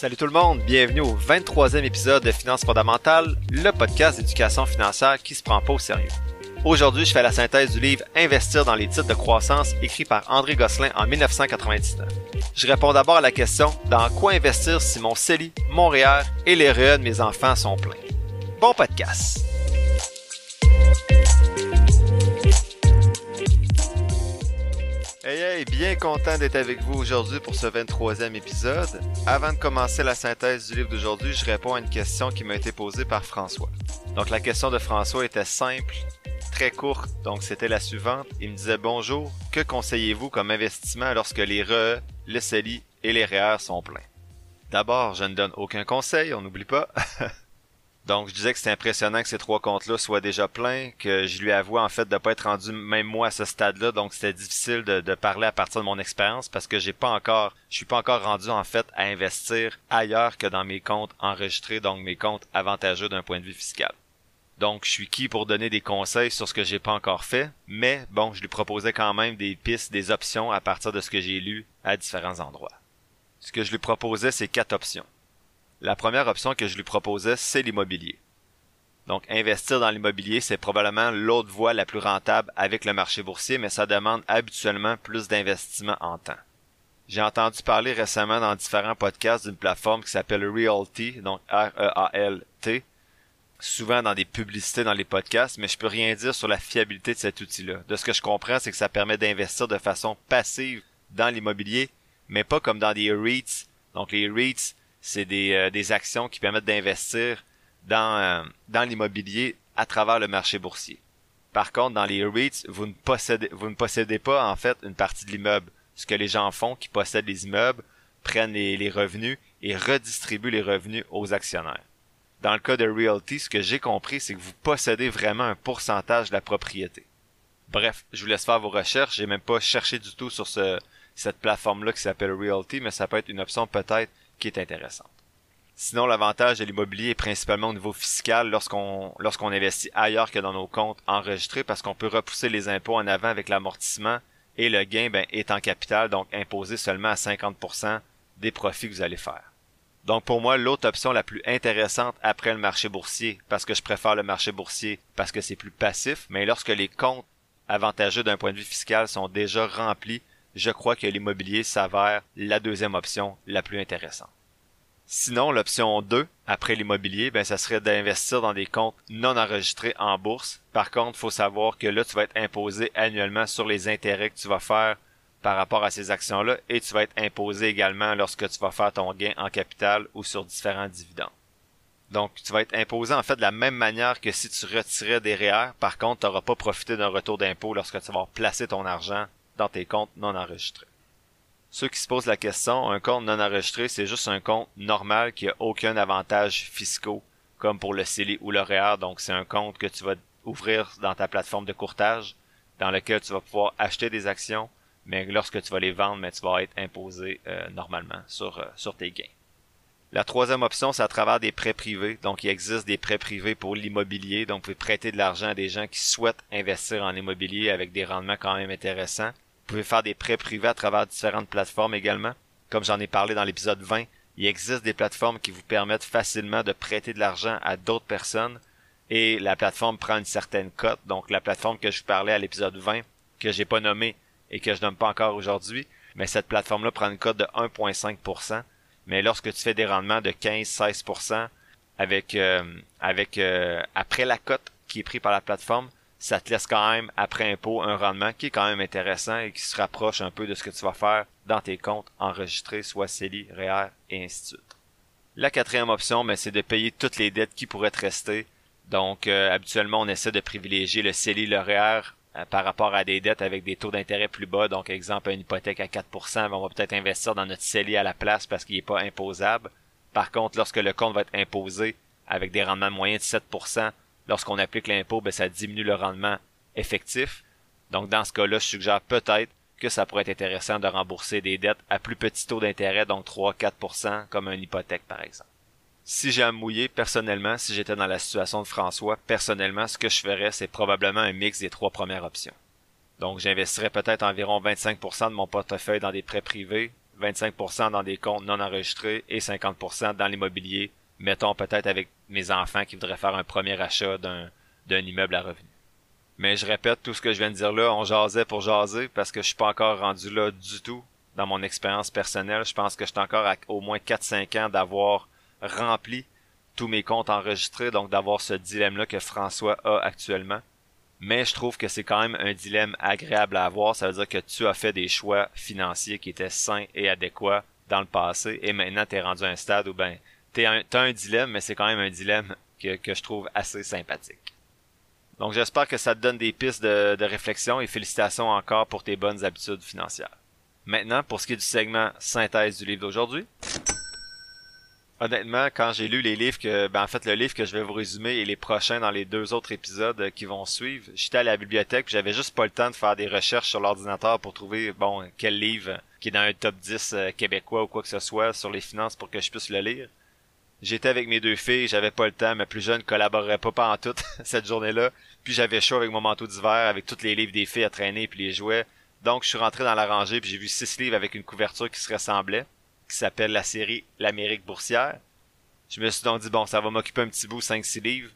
Salut tout le monde, bienvenue au 23e épisode de Finances fondamentales, le podcast d'éducation financière qui se prend pas au sérieux. Aujourd'hui, je fais la synthèse du livre Investir dans les titres de croissance écrit par André Gosselin en 1999. Je réponds d'abord à la question dans quoi investir si mon CELI, mon REER et les REA de mes enfants sont pleins? Bon podcast. Hey hey, bien content d'être avec vous aujourd'hui pour ce 23e épisode. Avant de commencer la synthèse du livre d'aujourd'hui, je réponds à une question qui m'a été posée par François. Donc la question de François était simple, très courte, donc c'était la suivante. Il me disait bonjour, que conseillez-vous comme investissement lorsque les RE, le CELI et les REER sont pleins? D'abord, je ne donne aucun conseil, on n'oublie pas. Donc, je disais que c'est impressionnant que ces trois comptes-là soient déjà pleins, que je lui avoue en fait de pas être rendu même moi à ce stade-là, donc c'était difficile de, de, parler à partir de mon expérience parce que j'ai pas encore, je suis pas encore rendu en fait à investir ailleurs que dans mes comptes enregistrés, donc mes comptes avantageux d'un point de vue fiscal. Donc, je suis qui pour donner des conseils sur ce que j'ai pas encore fait, mais bon, je lui proposais quand même des pistes, des options à partir de ce que j'ai lu à différents endroits. Ce que je lui proposais, c'est quatre options. La première option que je lui proposais, c'est l'immobilier. Donc, investir dans l'immobilier, c'est probablement l'autre voie la plus rentable avec le marché boursier, mais ça demande habituellement plus d'investissement en temps. J'ai entendu parler récemment dans différents podcasts d'une plateforme qui s'appelle Realty, donc R-E-A-L-T, souvent dans des publicités dans les podcasts, mais je peux rien dire sur la fiabilité de cet outil-là. De ce que je comprends, c'est que ça permet d'investir de façon passive dans l'immobilier, mais pas comme dans des REITs. Donc les REITs, c'est des, euh, des actions qui permettent d'investir dans, euh, dans l'immobilier à travers le marché boursier. Par contre, dans les REITs, vous ne possédez, pas en fait une partie de l'immeuble. Ce que les gens font, qui possèdent les immeubles, prennent les, revenus et redistribuent les revenus aux actionnaires. Dans le cas de Realty, ce que j'ai compris, c'est que vous possédez vraiment un pourcentage de la propriété. Bref, je vous laisse faire vos recherches. J'ai même pas cherché du tout sur ce, cette plateforme-là qui s'appelle Realty, mais ça peut être une option peut-être qui est intéressante. Sinon, l'avantage de l'immobilier est principalement au niveau fiscal lorsqu'on investit ailleurs que dans nos comptes enregistrés parce qu'on peut repousser les impôts en avant avec l'amortissement et le gain ben, est en capital, donc imposé seulement à 50% des profits que vous allez faire. Donc pour moi, l'autre option la plus intéressante après le marché boursier, parce que je préfère le marché boursier parce que c'est plus passif, mais lorsque les comptes avantageux d'un point de vue fiscal sont déjà remplis je crois que l'immobilier s'avère la deuxième option la plus intéressante. Sinon, l'option 2, après l'immobilier, ben, ça serait d'investir dans des comptes non enregistrés en bourse. Par contre, il faut savoir que là, tu vas être imposé annuellement sur les intérêts que tu vas faire par rapport à ces actions-là et tu vas être imposé également lorsque tu vas faire ton gain en capital ou sur différents dividendes. Donc, tu vas être imposé en fait de la même manière que si tu retirais des REER. Par contre, tu n'auras pas profité d'un retour d'impôt lorsque tu vas placer ton argent dans tes comptes non enregistrés. Ceux qui se posent la question, un compte non enregistré, c'est juste un compte normal qui a aucun avantage fiscaux, comme pour le CELI ou le REER. Donc, c'est un compte que tu vas ouvrir dans ta plateforme de courtage, dans lequel tu vas pouvoir acheter des actions, mais lorsque tu vas les vendre, mais tu vas être imposé euh, normalement sur, euh, sur tes gains. La troisième option, c'est à travers des prêts privés. Donc, il existe des prêts privés pour l'immobilier. Donc, vous pouvez prêter de l'argent à des gens qui souhaitent investir en immobilier avec des rendements quand même intéressants. Vous pouvez faire des prêts privés à travers différentes plateformes également. Comme j'en ai parlé dans l'épisode 20, il existe des plateformes qui vous permettent facilement de prêter de l'argent à d'autres personnes et la plateforme prend une certaine cote. Donc la plateforme que je vous parlais à l'épisode 20, que j'ai pas nommé et que je nomme pas encore aujourd'hui, mais cette plateforme-là prend une cote de 1,5%. Mais lorsque tu fais des rendements de 15-16% avec euh, avec euh, après la cote qui est prise par la plateforme, ça te laisse quand même, après impôt, un rendement qui est quand même intéressant et qui se rapproche un peu de ce que tu vas faire dans tes comptes enregistrés, soit CELI, REER et ainsi de suite. La quatrième option, ben, c'est de payer toutes les dettes qui pourraient te rester. Donc, euh, habituellement, on essaie de privilégier le CELI, le REER euh, par rapport à des dettes avec des taux d'intérêt plus bas. Donc, exemple, une hypothèque à 4%, ben, on va peut-être investir dans notre CELI à la place parce qu'il n'est pas imposable. Par contre, lorsque le compte va être imposé avec des rendements moyens de 7%, lorsqu'on applique l'impôt, ben, ça diminue le rendement effectif. Donc, dans ce cas-là, je suggère peut-être que ça pourrait être intéressant de rembourser des dettes à plus petit taux d'intérêt, donc 3-4%, comme une hypothèque, par exemple. Si j'ai à mouiller, personnellement, si j'étais dans la situation de François, personnellement, ce que je ferais, c'est probablement un mix des trois premières options. Donc, j'investirais peut-être environ 25% de mon portefeuille dans des prêts privés, 25% dans des comptes non enregistrés et 50% dans l'immobilier, mettons peut-être avec mes enfants qui voudraient faire un premier achat d'un, immeuble à revenu. Mais je répète tout ce que je viens de dire là, on jasait pour jaser parce que je suis pas encore rendu là du tout dans mon expérience personnelle. Je pense que je suis encore à au moins 4-5 ans d'avoir rempli tous mes comptes enregistrés, donc d'avoir ce dilemme-là que François a actuellement. Mais je trouve que c'est quand même un dilemme agréable à avoir. Ça veut dire que tu as fait des choix financiers qui étaient sains et adéquats dans le passé et maintenant tu es rendu à un stade où ben t'as un, un dilemme, mais c'est quand même un dilemme que, je trouve assez sympathique. Donc j'espère que ça te donne des pistes de, de, réflexion et félicitations encore pour tes bonnes habitudes financières. Maintenant, pour ce qui est du segment synthèse du livre d'aujourd'hui. Honnêtement, quand j'ai lu les livres que, ben en fait le livre que je vais vous résumer et les prochains dans les deux autres épisodes qui vont suivre, j'étais à la bibliothèque, j'avais juste pas le temps de faire des recherches sur l'ordinateur pour trouver bon quel livre qui est dans un top 10 euh, québécois ou quoi que ce soit sur les finances pour que je puisse le lire. J'étais avec mes deux filles, j'avais pas le temps, ma plus jeune collaborerait pas pas en tout cette journée-là. Puis j'avais chaud avec mon manteau d'hiver, avec tous les livres des filles à traîner puis les jouets. Donc je suis rentré dans la rangée puis j'ai vu six livres avec une couverture qui se ressemblait, qui s'appelle la série L'Amérique boursière. Je me suis donc dit bon, ça va m'occuper un petit bout, 5-6 livres.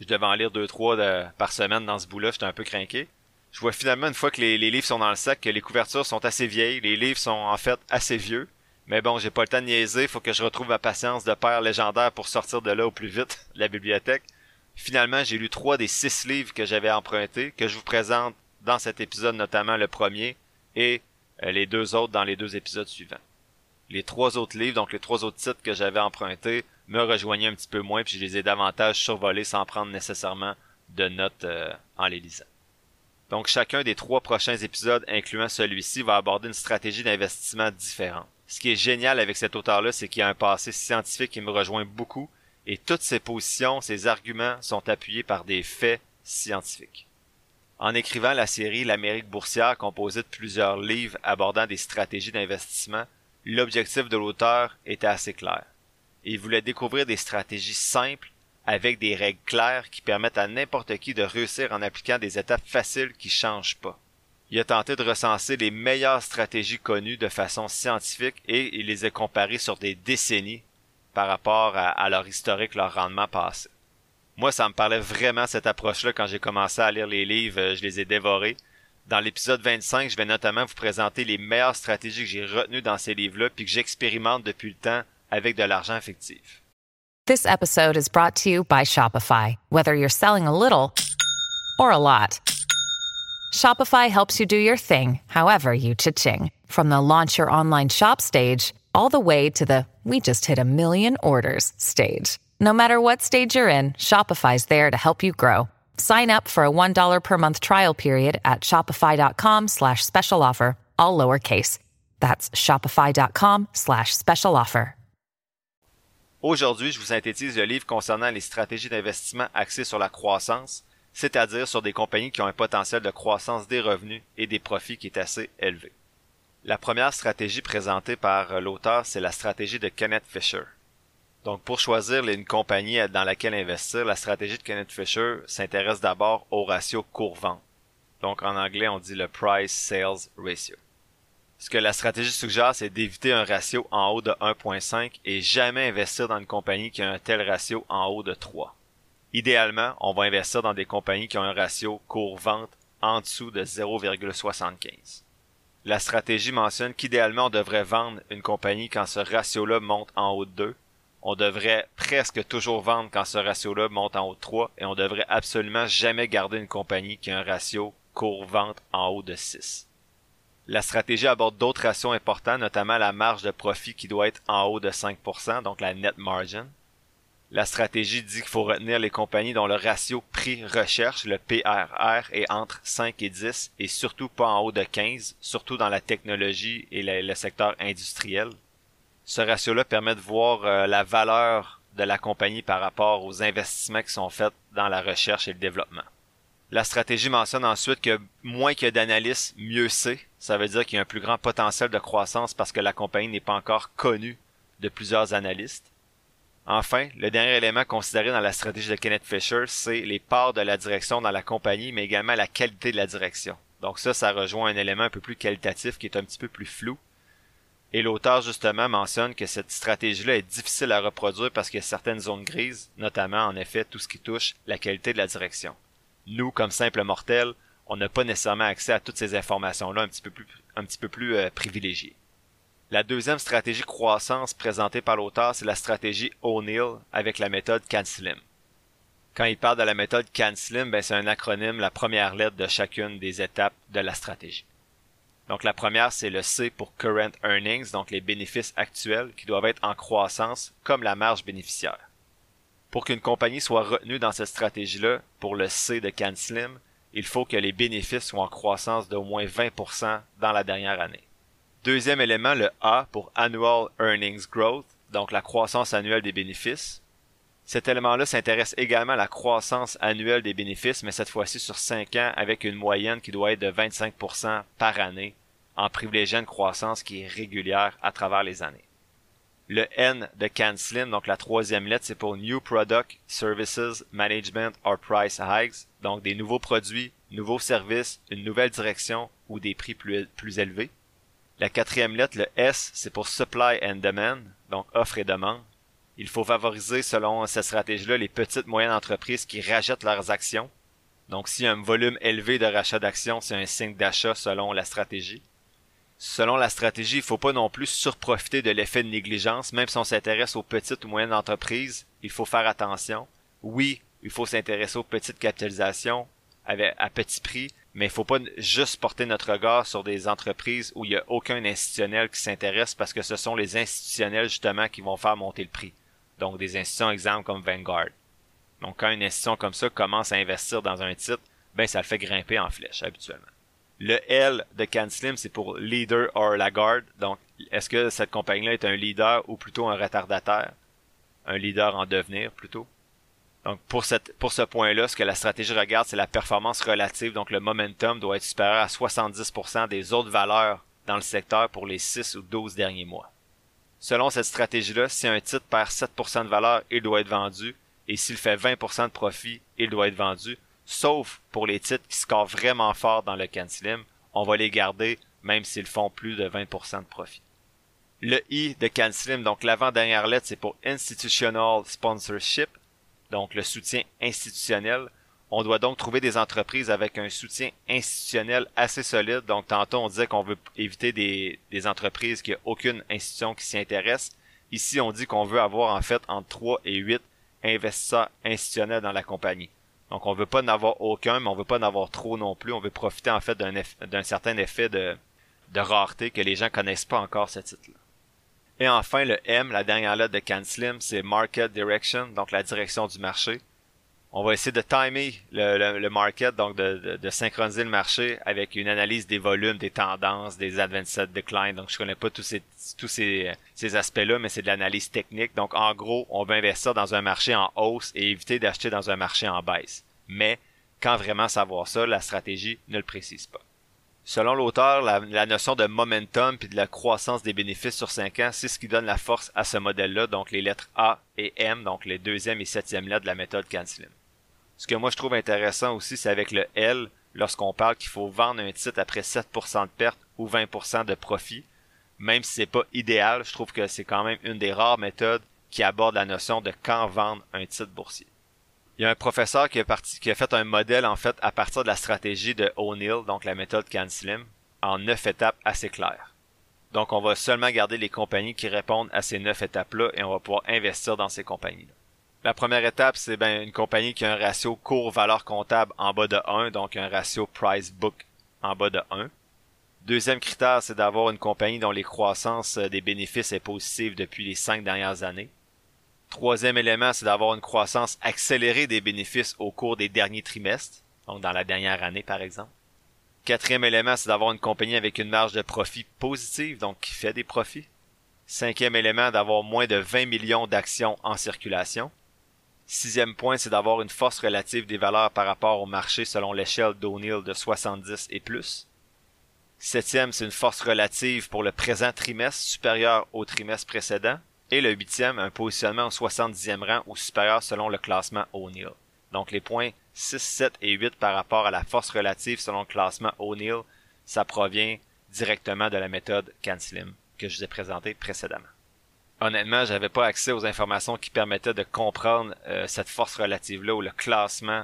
Je devais en lire 2-3 par semaine dans ce bout-là, j'étais un peu craqué. Je vois finalement une fois que les livres sont dans le sac que les couvertures sont assez vieilles, les livres sont en fait assez vieux. Mais bon, j'ai pas le temps de niaiser, faut que je retrouve ma patience de père légendaire pour sortir de là au plus vite, la bibliothèque. Finalement, j'ai lu trois des six livres que j'avais empruntés, que je vous présente dans cet épisode, notamment le premier, et euh, les deux autres dans les deux épisodes suivants. Les trois autres livres, donc les trois autres titres que j'avais empruntés, me rejoignaient un petit peu moins, puis je les ai davantage survolés sans prendre nécessairement de notes euh, en les lisant. Donc chacun des trois prochains épisodes, incluant celui-ci, va aborder une stratégie d'investissement différente. Ce qui est génial avec cet auteur-là, c'est qu'il a un passé scientifique qui me rejoint beaucoup, et toutes ses positions, ses arguments sont appuyés par des faits scientifiques. En écrivant la série L'Amérique boursière composée de plusieurs livres abordant des stratégies d'investissement, l'objectif de l'auteur était assez clair. Il voulait découvrir des stratégies simples avec des règles claires qui permettent à n'importe qui de réussir en appliquant des étapes faciles qui changent pas. Il a tenté de recenser les meilleures stratégies connues de façon scientifique et il les a comparées sur des décennies par rapport à, leur historique, leur rendement passé. Moi, ça me parlait vraiment cette approche-là quand j'ai commencé à lire les livres, je les ai dévorés. Dans l'épisode 25, je vais notamment vous présenter les meilleures stratégies que j'ai retenues dans ces livres-là puis que j'expérimente depuis le temps avec de l'argent fictif. This episode is brought to you by Shopify. Whether you're selling a little or a lot. Shopify helps you do your thing, however you cha-ching. From the launch your online shop stage, all the way to the we just hit a million orders stage. No matter what stage you're in, Shopify's there to help you grow. Sign up for a $1 per month trial period at shopify.com slash special offer, all lowercase. That's shopify.com slash special offer. Aujourd'hui, je vous synthétise le livre concernant les stratégies d'investissement axées sur la croissance c'est-à-dire sur des compagnies qui ont un potentiel de croissance des revenus et des profits qui est assez élevé. La première stratégie présentée par euh, l'auteur, c'est la stratégie de Kenneth Fisher. Donc pour choisir une compagnie dans laquelle investir, la stratégie de Kenneth Fisher s'intéresse d'abord au ratio cours-vente. Donc en anglais, on dit le price sales ratio. Ce que la stratégie suggère, c'est d'éviter un ratio en haut de 1.5 et jamais investir dans une compagnie qui a un tel ratio en haut de 3. Idéalement, on va investir dans des compagnies qui ont un ratio cours-vente en dessous de 0,75. La stratégie mentionne qu'idéalement on devrait vendre une compagnie quand ce ratio-là monte en haut de 2. On devrait presque toujours vendre quand ce ratio-là monte en haut de 3 et on devrait absolument jamais garder une compagnie qui a un ratio cours-vente en haut de 6. La stratégie aborde d'autres ratios importants, notamment la marge de profit qui doit être en haut de 5%, donc la net margin, la stratégie dit qu'il faut retenir les compagnies dont le ratio prix-recherche, le PRR, est entre 5 et 10 et surtout pas en haut de 15, surtout dans la technologie et le, secteur industriel. Ce ratio-là permet de voir euh, la valeur de la compagnie par rapport aux investissements qui sont faits dans la recherche et le développement. La stratégie mentionne ensuite que moins qu'il y a d'analystes, mieux c'est. Ça veut dire qu'il y a un plus grand potentiel de croissance parce que la compagnie n'est pas encore connue de plusieurs analystes. Enfin, le dernier élément considéré dans la stratégie de Kenneth Fisher, c'est les parts de la direction dans la compagnie, mais également la qualité de la direction. Donc ça, ça rejoint un élément un peu plus qualitatif qui est un petit peu plus flou. Et l'auteur justement mentionne que cette stratégie-là est difficile à reproduire parce qu'il y a certaines zones grises, notamment en effet tout ce qui touche la qualité de la direction. Nous, comme simples mortels, on n'a pas nécessairement accès à toutes ces informations-là un petit peu plus, un petit peu plus euh, privilégiées. La deuxième stratégie croissance présentée par l'auteur, c'est la stratégie O'Neill avec la méthode CanSlim. Quand il parle de la méthode CanSlim, ben c'est un acronyme, la première lettre de chacune des étapes de la stratégie. Donc la première, c'est le C pour Current Earnings, donc les bénéfices actuels qui doivent être en croissance comme la marge bénéficiaire. Pour qu'une compagnie soit retenue dans cette stratégie-là, pour le C de CanSlim, il faut que les bénéfices soient en croissance d'au moins 20% dans la dernière année. Deuxième élément, le A pour Annual Earnings Growth, donc la croissance annuelle des bénéfices. Cet élément-là s'intéresse également à la croissance annuelle des bénéfices, mais cette fois-ci sur 5 ans avec une moyenne qui doit être de 25% par année, en privilégiant une croissance qui est régulière à travers les années. Le N de CanSlim, donc la troisième lettre, c'est pour New Product, Services, Management or Price Hikes, donc des nouveaux produits, nouveaux services, une nouvelle direction ou des prix plus élevés. La quatrième lettre, le S, c'est pour Supply and Demand, donc offre et demande. Il faut favoriser, selon cette stratégie-là, les petites moyennes entreprises qui rachètent leurs actions. Donc, s'il y a un volume élevé de rachat d'actions, c'est un signe d'achat selon la stratégie. Selon la stratégie, il ne faut pas non plus surprofiter de l'effet de négligence, même si on s'intéresse aux petites ou moyennes entreprises, il faut faire attention. Oui, il faut s'intéresser aux petites capitalisations à petit prix, mais il faut pas juste porter notre regard sur des entreprises où il y a aucun institutionnel qui s'intéresse parce que ce sont les institutionnels justement qui vont faire monter le prix. Donc des institutions exemple comme Vanguard. Donc quand une institution comme ça commence à investir dans un titre, ben ça le fait grimper en flèche habituellement. Le L de CanSlim, c'est pour leader or laggard. Donc est-ce que cette compagnie-là est un leader ou plutôt un retardataire? Un leader en devenir plutôt. Donc pour ce point-là, ce que la stratégie regarde, c'est la performance relative. Donc le momentum doit être supérieur à 70% des autres valeurs dans le secteur pour les 6 ou 12 derniers mois. Selon cette stratégie-là, si un titre perd 7% de valeur, il doit être vendu, et s'il fait 20% de profit, il doit être vendu, sauf pour les titres qui scorent vraiment fort dans le CanSlim, on va les garder même s'ils font plus de 20% de profit. Le I de CanSlim, donc l'avant-dernière lettre, c'est pour Institutional Sponsorship, donc le soutien institutionnel. On doit donc trouver des entreprises avec un soutien institutionnel assez solide. Donc tantôt on disait qu'on veut éviter des, entreprises qui n'ont aucune institution qui s'y intéresse. Ici on dit qu'on veut avoir en fait entre 3 et 8 investisseurs institutionnels dans la compagnie. Donc on veut pas en avoir aucun, mais on veut pas en avoir trop non plus. On veut profiter en fait d'un certain effet de, de rareté que les gens connaissent pas encore ce titre-là. Et enfin, le M, la dernière lettre de CanSlim, c'est Market Direction, donc la direction du marché. On va essayer de timer le, le, market, donc de, de, synchroniser le marché avec une analyse des volumes, des tendances, des advanced decline. Donc, je connais pas tous ces, tous ces, ces aspects-là, mais c'est de l'analyse technique. Donc, en gros, on va investir dans un marché en hausse et éviter d'acheter dans un marché en baisse. Mais, quand vraiment savoir ça, la stratégie ne le précise pas. Selon l'auteur, la, notion de momentum puis de la croissance des bénéfices sur 5 ans, c'est ce qui donne la force à ce modèle-là, donc les lettres A et M, donc les deuxième et septième lettres de la méthode CanSlim. Ce que moi je trouve intéressant aussi, c'est avec le L, lorsqu'on parle qu'il faut vendre un titre après 7% de perte ou 20% de profit. Même si c'est pas idéal, je trouve que c'est quand même une des rares méthodes qui aborde la notion de quand vendre un titre boursier. Il y a un professeur qui a, fait un modèle en fait à partir de la stratégie de O'Neill, donc la méthode CanSlim, en neuf étapes assez claires. Donc on va seulement garder les compagnies qui répondent à ces neuf étapes-là et on va pouvoir investir dans ces compagnies-là. La première étape, c'est ben, une compagnie qui a un ratio cours-valeur comptable en bas de 1, donc un ratio price-book en bas de 1. Deuxième critère, c'est d'avoir une compagnie dont les croissances des bénéfices est positive depuis les cinq dernières années. Troisième élément, c'est d'avoir une croissance accélérée des bénéfices au cours des derniers trimestres, donc dans la dernière année par exemple. Quatrième élément, c'est d'avoir une compagnie avec une marge de profit positive, donc qui fait des profits. Cinquième élément, d'avoir moins de 20 millions d'actions en circulation. Sixième point, c'est d'avoir une force relative des valeurs par rapport au marché selon l'échelle d'O'Neill de 70 et plus. Septième, c'est une force relative pour le présent trimestre supérieure au trimestre précédent et le huitième un positionnement au 70e rang ou supérieur selon le classement O'Neill. Donc les points 6, 7 et 8 par rapport à la force relative selon le classement O'Neill, ça provient directement de la méthode CanSlim que je vous ai présenté précédemment. Honnêtement, j'avais pas accès aux informations qui permettaient de comprendre euh, cette force relative-là ou le classement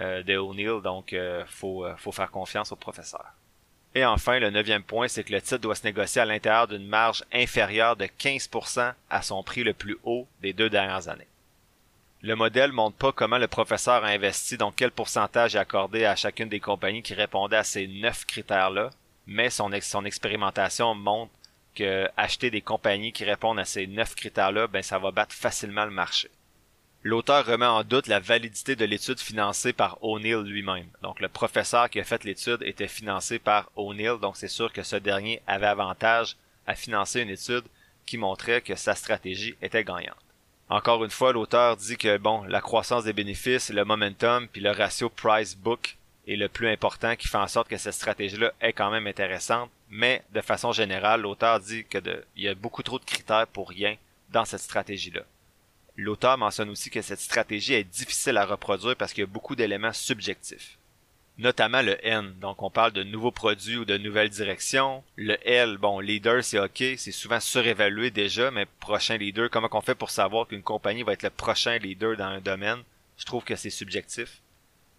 euh, de O'Neill, donc euh, faut, faut faire confiance au professeur. Et enfin, le neuvième point, c'est que le titre doit se négocier à l'intérieur d'une marge inférieure de 15% à son prix le plus haut des deux dernières années. Le modèle montre pas comment le professeur a investi, donc quel pourcentage est accordé à chacune des compagnies qui répondaient à ces neuf critères-là, mais son, son expérimentation montre que acheter des compagnies qui répondent à ces neuf critères-là, ben ça va battre facilement le marché. L'auteur remet en doute la validité de l'étude financée par O'Neill lui-même. Donc le professeur qui a fait l'étude était financé par O'Neill, donc c'est sûr que ce dernier avait avantage à financer une étude qui montrait que sa stratégie était gagnante. Encore une fois, l'auteur dit que bon, la croissance des bénéfices, le momentum, puis le ratio price-book est le plus important qui fait en sorte que cette stratégie-là est quand même intéressante. Mais de façon générale, l'auteur dit que il y a beaucoup trop de critères pour rien dans cette stratégie-là. L'auteur mentionne aussi que cette stratégie est difficile à reproduire parce qu'il y a beaucoup d'éléments subjectifs notamment le N. Donc on parle de nouveaux produits ou de nouvelles directions. Le L, bon, leader c'est ok, c'est souvent surévalué déjà, mais prochain leader, comment qu'on fait pour savoir qu'une compagnie va être le prochain leader dans un domaine? Je trouve que c'est subjectif.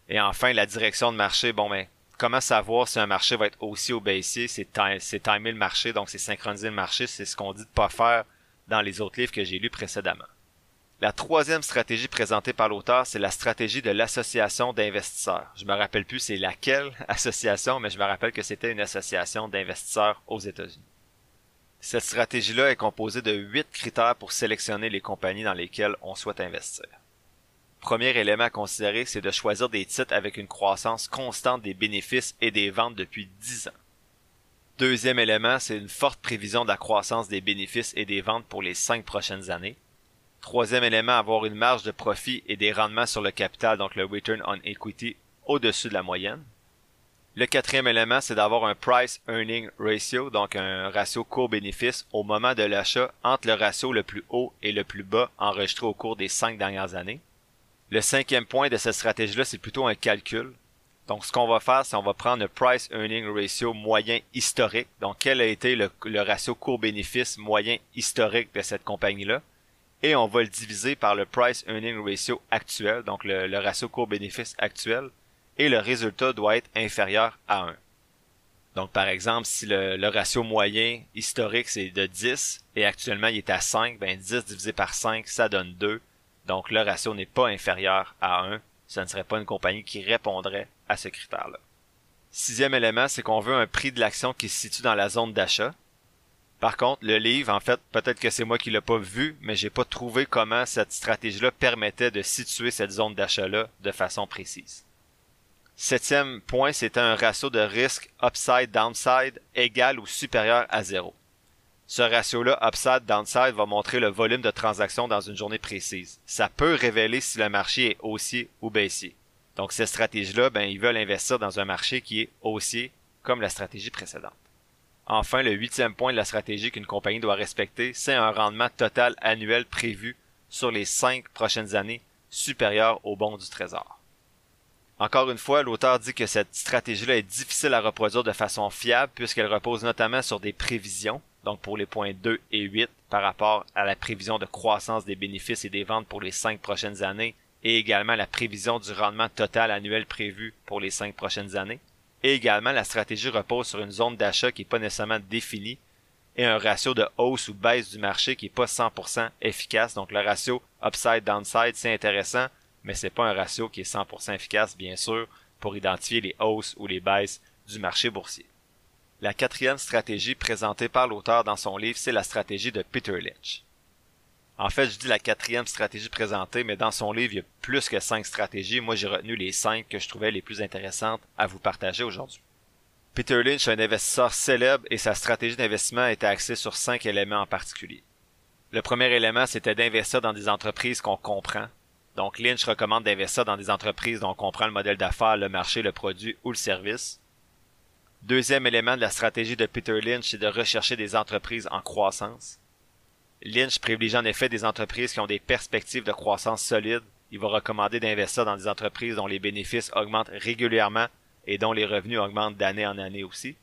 Et enfin la direction de marché, bon mais comment savoir si un marché va être haussier ou baissier? C'est timer le marché, donc c'est synchroniser le marché, c'est ce qu'on dit de pas faire dans les autres livres que j'ai lus précédemment. La troisième stratégie présentée par l'auteur, c'est la stratégie de l'association d'investisseurs. Je me rappelle plus c'est laquelle association, mais je me rappelle que c'était une association d'investisseurs aux États-Unis. Cette stratégie-là est composée de huit critères pour sélectionner les compagnies dans lesquelles on souhaite investir. Premier élément à considérer, c'est de choisir des titres avec une croissance constante des bénéfices et des ventes depuis 10 ans. Deuxième élément, c'est une forte prévision de la croissance des bénéfices et des ventes pour les cinq prochaines années. Troisième élément, avoir une marge de profit et des rendements sur le capital, donc le return on equity, au-dessus de la moyenne. Le quatrième élément, c'est d'avoir un price earning ratio, donc un ratio court-bénéfice au moment de l'achat entre le ratio le plus haut et le plus bas enregistré au cours des cinq dernières années. Le cinquième point de cette stratégie-là, c'est plutôt un calcul. Donc, ce qu'on va faire, c'est on va prendre le price earning ratio moyen historique. Donc, quel a été le, le ratio court-bénéfice moyen historique de cette compagnie-là? Et on va le diviser par le price earning ratio actuel, donc le, ratio court-bénéfice actuel, et le résultat doit être inférieur à 1. Donc par exemple, si le, ratio moyen historique c'est de 10 et actuellement il est à 5, ben 10 divisé par 5 ça donne 2. Donc le ratio n'est pas inférieur à 1. Ce ne serait pas une compagnie qui répondrait à ce critère-là. Sixième élément, c'est qu'on veut un prix de l'action qui se situe dans la zone d'achat. Par contre, le livre, en fait, peut-être que c'est moi qui l'ai pas vu, mais j'ai pas trouvé comment cette stratégie-là permettait de situer cette zone d'achat-là de façon précise. Septième point, c'était un ratio de risque upside-downside égal ou supérieur à zéro. Ce ratio-là, upside-downside, va montrer le volume de transactions dans une journée précise. Ça peut révéler si le marché est haussier ou baissier. Donc, cette stratégie-là, ben, ils veulent investir dans un marché qui est haussier, comme la stratégie précédente. Enfin, le huitième point de la stratégie qu'une compagnie doit respecter, c'est un rendement total annuel prévu sur les cinq prochaines années supérieur au bon du trésor. Encore une fois, l'auteur dit que cette stratégie-là est difficile à reproduire de façon fiable puisqu'elle repose notamment sur des prévisions, donc pour les points 2 et 8 par rapport à la prévision de croissance des bénéfices et des ventes pour les cinq prochaines années et également la prévision du rendement total annuel prévu pour les cinq prochaines années. Et également, la stratégie repose sur une zone d'achat qui n'est pas nécessairement définie et un ratio de hausse ou baisse du marché qui n'est pas 100% efficace. Donc le ratio upside-downside, c'est intéressant, mais c'est pas un ratio qui est 100% efficace, bien sûr, pour identifier les hausses ou les baisses du marché boursier. La quatrième stratégie présentée par l'auteur dans son livre, c'est la stratégie de Peter Lynch. En fait, je dis la quatrième stratégie présentée, mais dans son livre, il y a plus que cinq stratégies. Moi, j'ai retenu les cinq que je trouvais les plus intéressantes à vous partager aujourd'hui. Peter Lynch est un investisseur célèbre et sa stratégie d'investissement était axée sur cinq éléments en particulier. Le premier élément, c'était d'investir dans des entreprises qu'on comprend. Donc, Lynch recommande d'investir dans des entreprises dont on comprend le modèle d'affaires, le marché, le produit ou le service. Deuxième élément de la stratégie de Peter Lynch, c'est de rechercher des entreprises en croissance. Lynch privilégie en effet des entreprises qui ont des perspectives de croissance solides. Il va recommander d'investir dans des entreprises dont les bénéfices augmentent régulièrement et dont les revenus augmentent d'année en année aussi.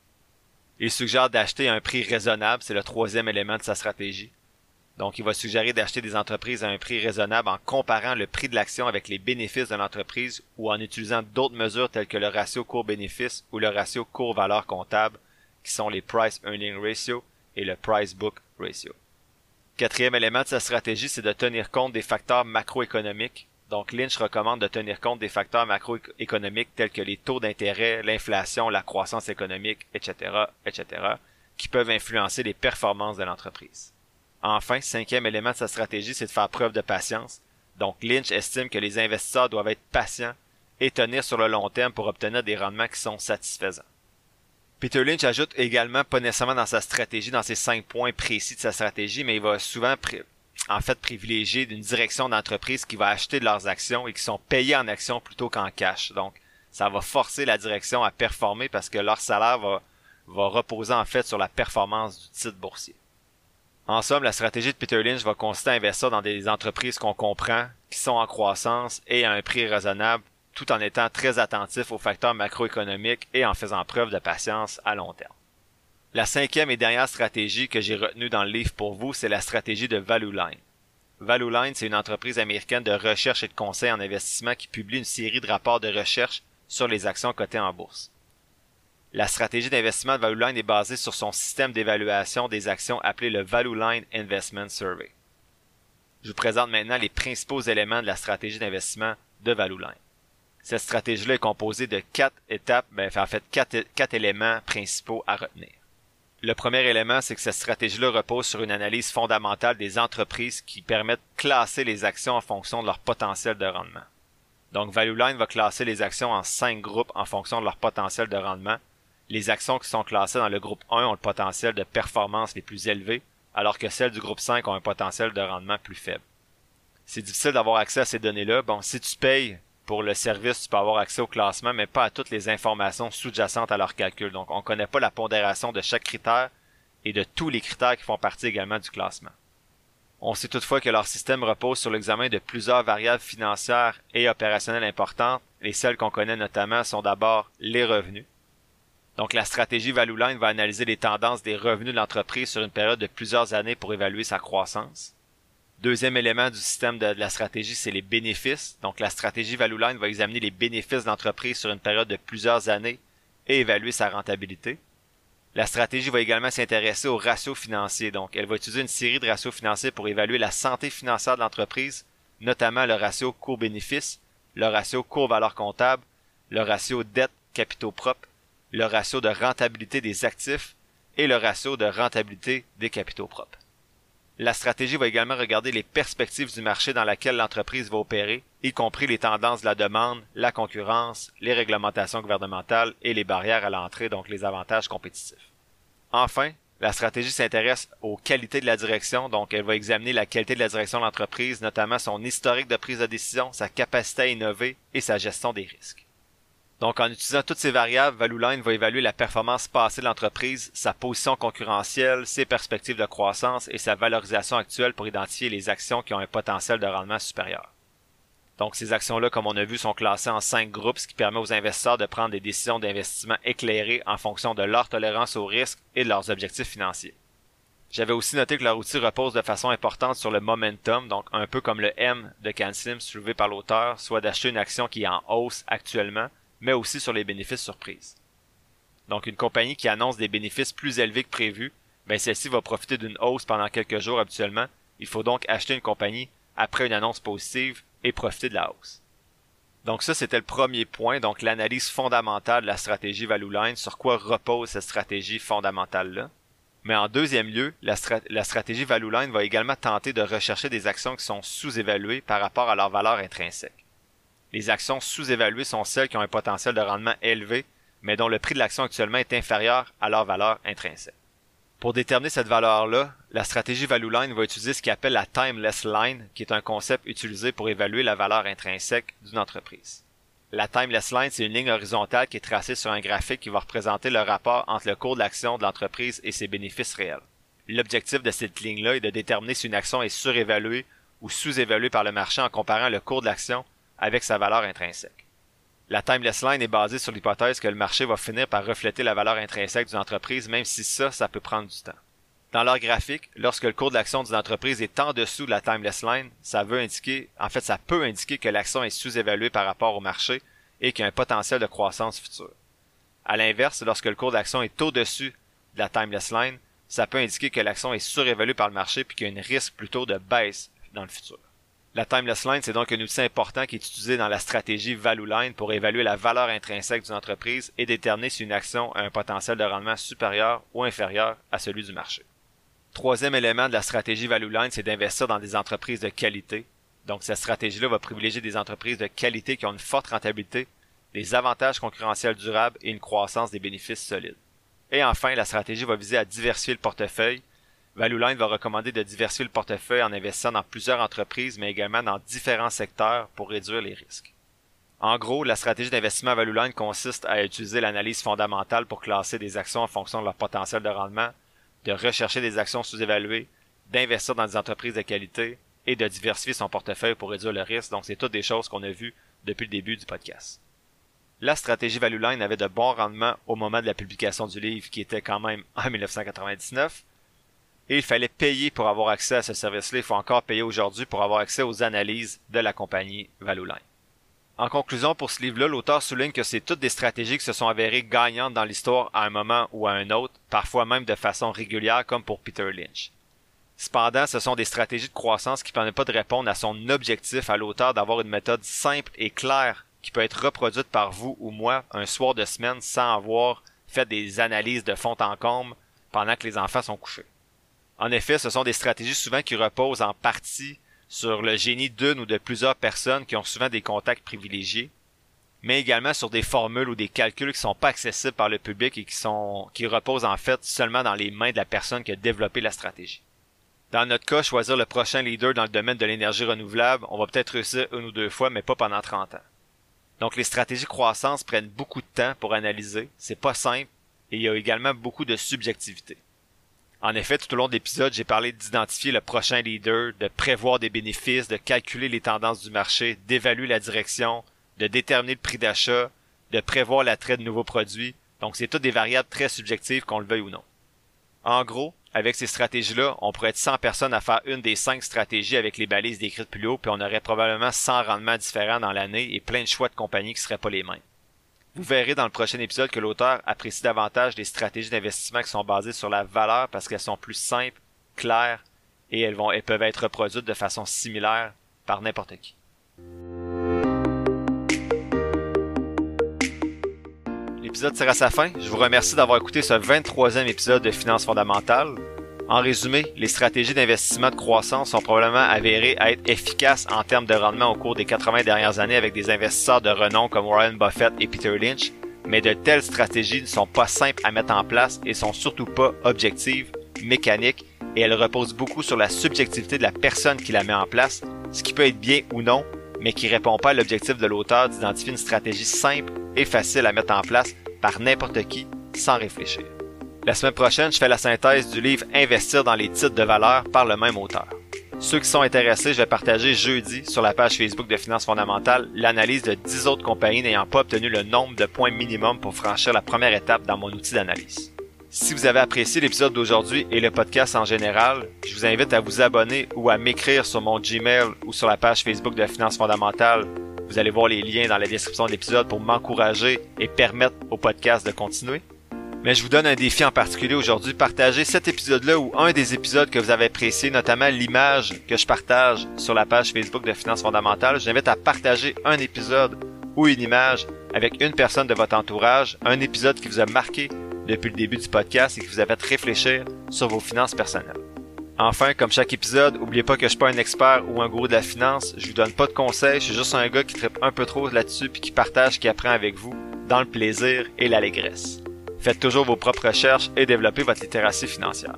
Il suggère d'acheter à un prix raisonnable, c'est le troisième élément de sa stratégie. Donc, il va suggérer d'acheter des entreprises à un prix raisonnable en comparant le prix de l'action avec les bénéfices de l'entreprise ou en utilisant d'autres mesures telles que le ratio court-bénéfice ou le ratio court-valeur comptable, qui sont les Price Earning Ratio et le Price Book Ratio. Quatrième élément de sa stratégie, c'est de tenir compte des facteurs macroéconomiques. Donc, Lynch recommande de tenir compte des facteurs macroéconomiques tels que les taux d'intérêt, l'inflation, la croissance économique, etc., etc., qui peuvent influencer les performances de l'entreprise. Enfin, cinquième élément de sa stratégie, c'est de faire preuve de patience. Donc Lynch estime que les investisseurs doivent être patients et tenir sur le long terme pour obtenir des rendements qui sont satisfaisants. Peter Lynch ajoute également, pas nécessairement dans sa stratégie, dans ses cinq points précis de sa stratégie, mais il va souvent en fait privilégier d'une direction d'entreprise qui va acheter de leurs actions et qui sont payés en actions plutôt qu'en cash. Donc, ça va forcer la direction à performer parce que leur salaire va, va reposer en fait sur la performance du titre boursier. En somme, la stratégie de Peter Lynch va consister à investir dans des entreprises qu'on comprend, qui sont en croissance et à un prix raisonnable, tout en étant très attentif aux facteurs macroéconomiques et en faisant preuve de patience à long terme. La cinquième et dernière stratégie que j'ai retenue dans le livre pour vous, c'est la stratégie de Value Line. Value Line, c'est une entreprise américaine de recherche et de conseil en investissement qui publie une série de rapports de recherche sur les actions cotées en bourse. La stratégie d'investissement de ValueLine est basée sur son système d'évaluation des actions appelé le ValueLine Investment Survey. Je vous présente maintenant les principaux éléments de la stratégie d'investissement de ValueLine. Cette stratégie-là est composée de quatre étapes, ben, en fait quatre, quatre éléments principaux à retenir. Le premier élément, c'est que cette stratégie-là repose sur une analyse fondamentale des entreprises qui permettent de classer les actions en fonction de leur potentiel de rendement. Donc, ValueLine va classer les actions en cinq groupes en fonction de leur potentiel de rendement les actions qui sont classées dans le groupe 1 ont le potentiel de performance les plus élevés, alors que celles du groupe 5 ont un potentiel de rendement plus faible. C'est difficile d'avoir accès à ces données-là. Bon, si tu payes pour le service, tu peux avoir accès au classement, mais pas à toutes les informations sous-jacentes à leur calcul. Donc, on ne connaît pas la pondération de chaque critère et de tous les critères qui font partie également du classement. On sait toutefois que leur système repose sur l'examen de plusieurs variables financières et opérationnelles importantes. Les celles qu'on connaît notamment sont d'abord les revenus, donc la stratégie ValueLine va analyser les tendances des revenus de l'entreprise sur une période de plusieurs années pour évaluer sa croissance. Deuxième élément du système de, la stratégie, c'est les bénéfices. Donc la stratégie ValueLine va examiner les bénéfices de l'entreprise sur une période de plusieurs années et évaluer sa rentabilité. La stratégie va également s'intéresser aux ratios financiers. Donc elle va utiliser une série de ratios financiers pour évaluer la santé financière de l'entreprise, notamment le ratio court-bénéfice, le ratio court-valeur comptable, le ratio dette-capitaux propres le ratio de rentabilité des actifs et le ratio de rentabilité des capitaux propres. La stratégie va également regarder les perspectives du marché dans lequel l'entreprise va opérer, y compris les tendances de la demande, la concurrence, les réglementations gouvernementales et les barrières à l'entrée, donc les avantages compétitifs. Enfin, la stratégie s'intéresse aux qualités de la direction, donc elle va examiner la qualité de la direction de l'entreprise, notamment son historique de prise de décision, sa capacité à innover et sa gestion des risques. Donc, en utilisant toutes ces variables, ValueLine va évaluer la performance passée de l'entreprise, sa position concurrentielle, ses perspectives de croissance et sa valorisation actuelle pour identifier les actions qui ont un potentiel de rendement supérieur. Donc, ces actions-là, comme on a vu, sont classées en cinq groupes, ce qui permet aux investisseurs de prendre des décisions d'investissement éclairées en fonction de leur tolérance au risque et de leurs objectifs financiers. J'avais aussi noté que leur outil repose de façon importante sur le momentum, donc un peu comme le M de Cansim soulevé par l'auteur, soit d'acheter une action qui est en hausse actuellement, mais aussi sur les bénéfices surprises. Donc une compagnie qui annonce des bénéfices plus élevés que prévu, ben celle-ci va profiter d'une hausse pendant quelques jours habituellement. Il faut donc acheter une compagnie après une annonce positive et profiter de la hausse. Donc ça, c'était le premier point, donc l'analyse fondamentale de la stratégie Value Line, sur quoi repose cette stratégie fondamentale-là. Mais en deuxième lieu, la, la stratégie Value Line va également tenter de rechercher des actions qui sont sous-évaluées par rapport à leur valeur intrinsèque. Les actions sous-évaluées sont celles qui ont un potentiel de rendement élevé, mais dont le prix de l'action actuellement est inférieur à leur valeur intrinsèque. Pour déterminer cette valeur-là, la stratégie Value Line va utiliser ce qu'on appelle la Timeless Line, qui est un concept utilisé pour évaluer la valeur intrinsèque d'une entreprise. La Timeless Line, c'est une ligne horizontale qui est tracée sur un graphique qui va représenter le rapport entre le cours de l'action de l'entreprise et ses bénéfices réels. L'objectif de cette ligne-là est de déterminer si une action est surévaluée ou sous-évaluée par le marché en comparant le cours de l'action avec sa valeur intrinsèque. La timeless line est basée sur l'hypothèse que le marché va finir par refléter la valeur intrinsèque d'une entreprise, même si ça, ça peut prendre du temps. Dans leur graphique, lorsque le cours de l'action d'une entreprise est en dessous de la timeless line, ça veut indiquer, en fait, ça peut indiquer que l'action est sous-évaluée par rapport au marché et qu'il y a un potentiel de croissance future. À l'inverse, lorsque le cours d'action est au-dessus de la timeless line, ça peut indiquer que l'action est surévaluée par le marché puis qu'il y a un risque plutôt de baisse dans le futur. La timeless line, c'est donc un outil important qui est utilisé dans la stratégie value line pour évaluer la valeur intrinsèque d'une entreprise et déterminer si une action a un potentiel de rendement supérieur ou inférieur à celui du marché. Troisième élément de la stratégie value line, c'est d'investir dans des entreprises de qualité. Donc cette stratégie-là va privilégier des entreprises de qualité qui ont une forte rentabilité, des avantages concurrentiels durables et une croissance des bénéfices solides. Et enfin, la stratégie va viser à diversifier le portefeuille ValueLine va recommander de diversifier le portefeuille en investissant dans plusieurs entreprises, mais également dans différents secteurs pour réduire les risques. En gros, la stratégie d'investissement ValueLine consiste à utiliser l'analyse fondamentale pour classer des actions en fonction de leur potentiel de rendement, de rechercher des actions sous-évaluées, d'investir dans des entreprises de qualité et de diversifier son portefeuille pour réduire le risque. Donc, c'est toutes des choses qu'on a vues depuis le début du podcast. La stratégie ValueLine avait de bons rendements au moment de la publication du livre qui était quand même en 1999, et il fallait payer pour avoir accès à ce service-là. Il faut encore payer aujourd'hui pour avoir accès aux analyses de la compagnie Valueline. En conclusion, pour ce livre-là, l'auteur souligne que c'est toutes des stratégies qui se sont avérées gagnantes dans l'histoire à un moment ou à un autre, parfois même de façon régulière comme pour Peter Lynch. Cependant, ce sont des stratégies de croissance qui ne permettent pas de répondre à son objectif à l'auteur d'avoir une méthode simple et claire qui peut être reproduite par vous ou moi un soir de semaine sans avoir fait des analyses de fond en comble pendant que les enfants sont couchés. En effet, ce sont des stratégies souvent qui reposent en partie sur le génie d'une ou de plusieurs personnes qui ont souvent des contacts privilégiés, mais également sur des formules ou des calculs qui sont pas accessibles par le public et qui qui reposent en fait seulement dans les mains de la personne qui a développé la stratégie. Dans notre cas, choisir le prochain leader dans le domaine de l'énergie renouvelable, on va peut-être réussir une ou deux fois, mais pas pendant 30 ans. Donc les stratégies croissance prennent beaucoup de temps pour analyser, c'est pas simple, et il y a également beaucoup de subjectivité. En effet, tout au long de l'épisode, j'ai parlé d'identifier le prochain leader, de prévoir des bénéfices, de calculer les tendances du marché, d'évaluer la direction, de déterminer le prix d'achat, de prévoir l'attrait de nouveaux produits. Donc, c'est toutes des variables très subjectives qu'on le veuille ou non. En gros, avec ces stratégies-là, on pourrait être 100 personnes à faire une des 5 stratégies avec les balises décrites plus haut, puis on aurait probablement 100 rendements différents dans l'année et plein de choix de compagnies qui seraient pas les mêmes. Vous verrez dans le prochain épisode que l'auteur apprécie davantage les stratégies d'investissement qui sont basées sur la valeur parce qu'elles sont plus simples, claires et elles, vont, elles peuvent être reproduites de façon similaire par n'importe qui. L'épisode tire à sa fin. Je vous remercie d'avoir écouté ce 23e épisode de Finances fondamentales. En résumé, les stratégies d'investissement de croissance sont probablement avérées à être efficaces en termes de rendement au cours des 80 dernières années avec des investisseurs de renom comme Warren Buffett et Peter Lynch, mais de telles stratégies ne sont pas simples à mettre en place et sont surtout pas objectives, mécaniques, et elles reposent beaucoup sur la subjectivité de la personne qui la met en place, ce qui peut être bien ou non, mais qui répond pas à l'objectif de l'auteur d'identifier une stratégie simple et facile à mettre en place par n'importe qui sans réfléchir. La semaine prochaine, je fais la synthèse du livre Investir dans les titres de valeur par le même auteur. Ceux qui sont intéressés, je vais partager jeudi sur la page Facebook de Finances fondamentales l'analyse de 10 autres compagnies n'ayant pas obtenu le nombre de points minimum pour franchir la première étape dans mon outil d'analyse. Si vous avez apprécié l'épisode d'aujourd'hui et le podcast en général, je vous invite à vous abonner ou à m'écrire sur mon Gmail ou sur la page Facebook de Finances fondamentales. Vous allez voir les liens dans la description de l'épisode pour m'encourager et permettre au podcast de continuer. Mais je vous donne un défi en particulier aujourd'hui. Partagez cet épisode-là ou un des épisodes que vous avez apprécié, notamment l'image que je partage sur la page Facebook de Finances fondamentales. J'invite à partager un épisode ou une image avec une personne de votre entourage, un épisode qui vous a marqué depuis le début du podcast et qui vous a fait réfléchir sur vos finances personnelles. Enfin, comme chaque épisode, n'oubliez pas que je suis pas un expert ou un gourou de la finance, je vous donne pas de conseils, je suis juste un gars qui tripe un peu trop là-dessus puis qui partage, qui apprend avec vous dans le plaisir et l'allégresse. Faites toujours vos propres recherches et développez votre littératie financière.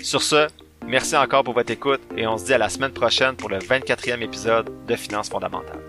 Sur ce, merci encore pour votre écoute et on se dit à la semaine prochaine pour le 24e épisode de Finances fondamentales.